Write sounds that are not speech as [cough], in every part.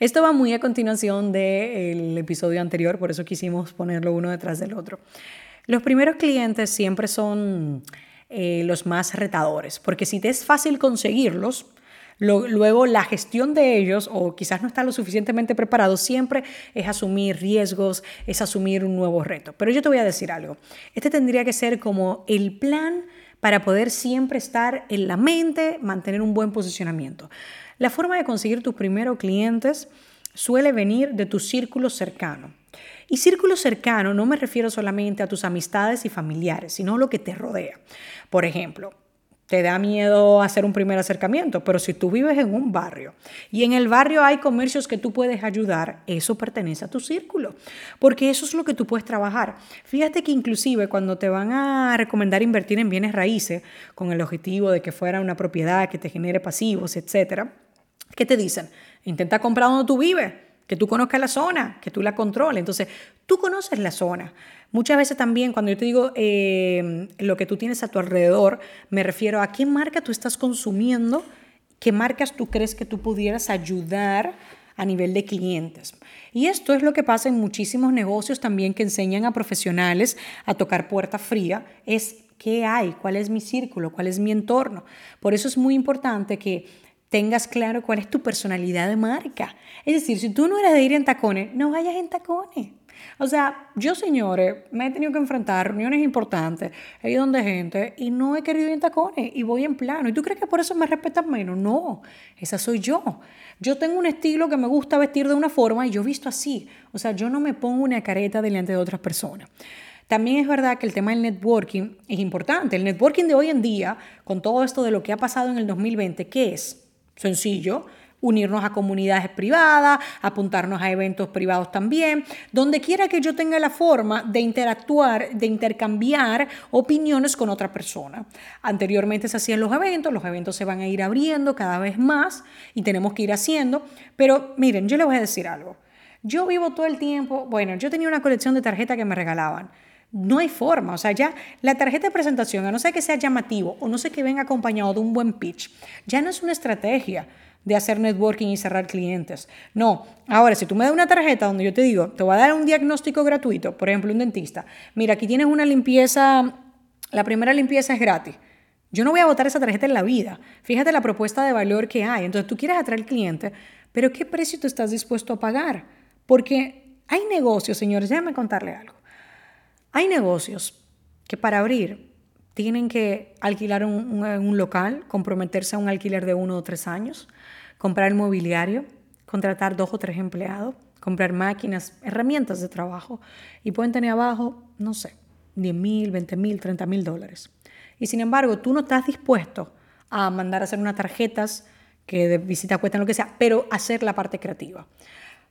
Esto va muy a continuación del episodio anterior, por eso quisimos ponerlo uno detrás del otro. Los primeros clientes siempre son eh, los más retadores, porque si te es fácil conseguirlos, luego la gestión de ellos, o quizás no está lo suficientemente preparado, siempre es asumir riesgos, es asumir un nuevo reto. Pero yo te voy a decir algo, este tendría que ser como el plan para poder siempre estar en la mente, mantener un buen posicionamiento. La forma de conseguir tus primeros clientes suele venir de tu círculo cercano. Y círculo cercano no me refiero solamente a tus amistades y familiares, sino a lo que te rodea. Por ejemplo, te da miedo hacer un primer acercamiento, pero si tú vives en un barrio y en el barrio hay comercios que tú puedes ayudar, eso pertenece a tu círculo, porque eso es lo que tú puedes trabajar. Fíjate que inclusive cuando te van a recomendar invertir en bienes raíces con el objetivo de que fuera una propiedad que te genere pasivos, etcétera, ¿Qué te dicen? Intenta comprar donde tú vives, que tú conozcas la zona, que tú la controles. Entonces, tú conoces la zona. Muchas veces también cuando yo te digo eh, lo que tú tienes a tu alrededor, me refiero a qué marca tú estás consumiendo, qué marcas tú crees que tú pudieras ayudar a nivel de clientes. Y esto es lo que pasa en muchísimos negocios también que enseñan a profesionales a tocar puerta fría, es qué hay, cuál es mi círculo, cuál es mi entorno. Por eso es muy importante que tengas claro cuál es tu personalidad de marca. Es decir, si tú no eres de ir en tacones, no vayas en tacones. O sea, yo, señores, me he tenido que enfrentar a reuniones importantes, he ido donde gente y no he querido ir en tacones y voy en plano. ¿Y tú crees que por eso me respetas menos? No, esa soy yo. Yo tengo un estilo que me gusta vestir de una forma y yo visto así. O sea, yo no me pongo una careta delante de otras personas. También es verdad que el tema del networking es importante. El networking de hoy en día, con todo esto de lo que ha pasado en el 2020, ¿qué es? Sencillo, unirnos a comunidades privadas, apuntarnos a eventos privados también, donde quiera que yo tenga la forma de interactuar, de intercambiar opiniones con otra persona. Anteriormente se hacían los eventos, los eventos se van a ir abriendo cada vez más y tenemos que ir haciendo, pero miren, yo les voy a decir algo. Yo vivo todo el tiempo, bueno, yo tenía una colección de tarjetas que me regalaban. No hay forma, o sea, ya la tarjeta de presentación, a no ser que sea llamativo o no sé que venga acompañado de un buen pitch, ya no es una estrategia de hacer networking y cerrar clientes. No, ahora si tú me das una tarjeta donde yo te digo, te voy a dar un diagnóstico gratuito, por ejemplo, un dentista, mira, aquí tienes una limpieza, la primera limpieza es gratis. Yo no voy a votar esa tarjeta en la vida. Fíjate la propuesta de valor que hay. Entonces tú quieres atraer cliente, pero ¿qué precio tú estás dispuesto a pagar? Porque hay negocios, señores, déjenme contarle algo. Hay negocios que para abrir tienen que alquilar un, local, comprometerse a un alquiler de uno o tres años, comprar mobiliario, contratar dos o tres empleados, comprar máquinas, herramientas de trabajo y pueden tener abajo, no sé, 10 mil, 20 mil, 30 mil dólares. Y sin embargo, tú no estás dispuesto a mandar a hacer unas tarjetas que de visita cuestan lo que sea, pero hacer la parte creativa.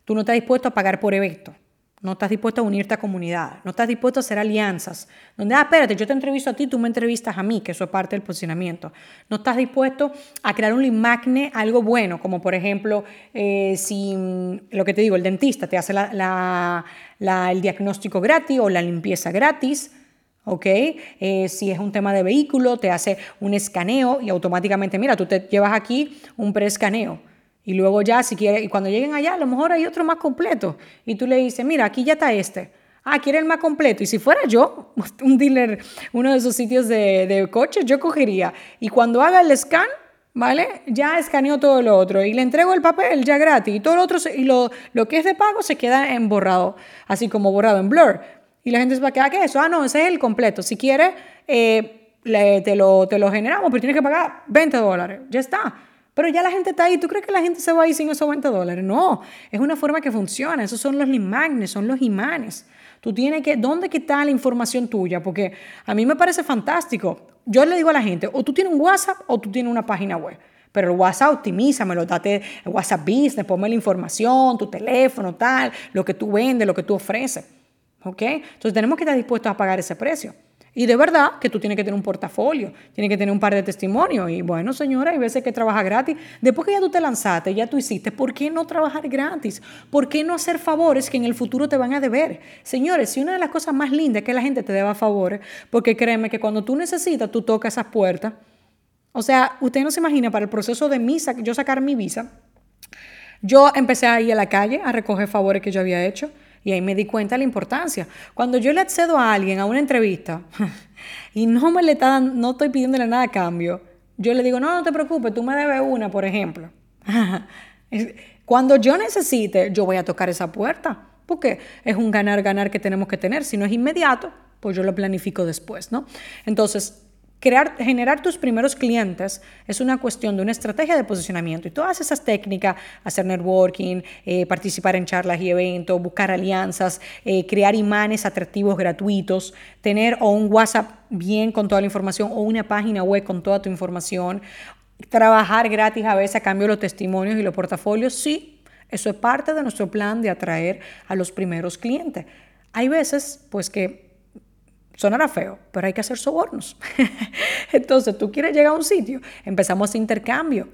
Tú no estás dispuesto a pagar por evento. No estás dispuesto a unirte a comunidad, no estás dispuesto a hacer alianzas, donde, ah, espérate, yo te entrevisto a ti, tú me entrevistas a mí, que eso es parte del posicionamiento. No estás dispuesto a crear un limagne, algo bueno, como por ejemplo, eh, si mm, lo que te digo, el dentista te hace el diagnóstico gratis o la limpieza gratis, ¿ok? Eh, si es un tema de vehículo, te hace un escaneo y automáticamente, mira, tú te llevas aquí un preescaneo y luego ya, si quiere, y cuando lleguen allá, a lo mejor hay otro más completo. Y tú le dices, mira, aquí ya está este. Ah, quiere el más completo. Y si fuera yo, [laughs] un dealer, uno de esos sitios de, de coches, yo cogería. Y cuando haga el scan, ¿vale? Ya escaneo todo lo otro. Y le entrego el papel ya gratis. Y todo lo otro, y lo, lo que es de pago se queda en borrado, así como borrado en blur. Y la gente se va a quedar, ¿qué es eso? Ah, no, ese es el completo. Si quiere, eh, te, lo, te lo generamos, pero tienes que pagar 20 dólares. Ya está. Pero ya la gente está ahí. ¿Tú crees que la gente se va ahí sin esos 20 dólares? No, es una forma que funciona. Esos son los limagnes, son los imanes. Tú tienes que, ¿dónde está la información tuya? Porque a mí me parece fantástico. Yo le digo a la gente, o tú tienes un WhatsApp o tú tienes una página web. Pero el WhatsApp optimízamelo, date WhatsApp Business, ponme la información, tu teléfono, tal, lo que tú vendes, lo que tú ofreces. ¿ok? Entonces tenemos que estar dispuestos a pagar ese precio. Y de verdad que tú tienes que tener un portafolio, tienes que tener un par de testimonios. Y bueno, señora, hay veces que trabaja gratis. Después que ya tú te lanzaste, ya tú hiciste, ¿por qué no trabajar gratis? ¿Por qué no hacer favores que en el futuro te van a deber? Señores, si una de las cosas más lindas es que la gente te deba favores, porque créeme que cuando tú necesitas, tú tocas esas puertas. O sea, usted no se imagina para el proceso de misa, yo sacar mi visa, yo empecé a ir a la calle a recoger favores que yo había hecho. Y ahí me di cuenta de la importancia. Cuando yo le accedo a alguien a una entrevista [laughs] y no me le está, no estoy pidiéndole nada a cambio, yo le digo, no, no te preocupes, tú me debes una, por ejemplo. [laughs] Cuando yo necesite, yo voy a tocar esa puerta, porque es un ganar-ganar que tenemos que tener. Si no es inmediato, pues yo lo planifico después, ¿no? Entonces, Crear, generar tus primeros clientes es una cuestión de una estrategia de posicionamiento y todas esas técnicas, hacer networking, eh, participar en charlas y eventos, buscar alianzas, eh, crear imanes atractivos gratuitos, tener o un WhatsApp bien con toda la información o una página web con toda tu información, trabajar gratis a veces a cambio de los testimonios y los portafolios, sí, eso es parte de nuestro plan de atraer a los primeros clientes. Hay veces pues que Sonará feo, pero hay que hacer sobornos. [laughs] Entonces, tú quieres llegar a un sitio, empezamos intercambio.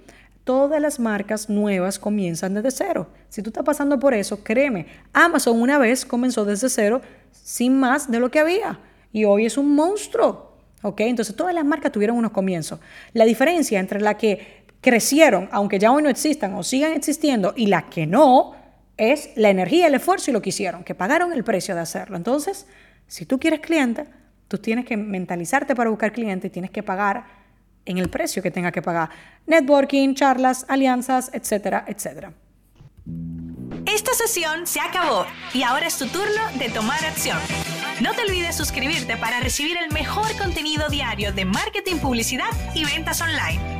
Todas las marcas nuevas comienzan desde cero. Si tú estás pasando por eso, créeme, Amazon una vez comenzó desde cero sin más de lo que había y hoy es un monstruo. ¿ok? Entonces, todas las marcas tuvieron unos comienzos. La diferencia entre la que crecieron, aunque ya hoy no existan o sigan existiendo, y la que no, es la energía, el esfuerzo y lo que hicieron, que pagaron el precio de hacerlo. Entonces, si tú quieres cliente, tú tienes que mentalizarte para buscar cliente y tienes que pagar en el precio que tenga que pagar. Networking, charlas, alianzas, etcétera, etcétera. Esta sesión se acabó y ahora es tu turno de tomar acción. No te olvides suscribirte para recibir el mejor contenido diario de marketing, publicidad y ventas online.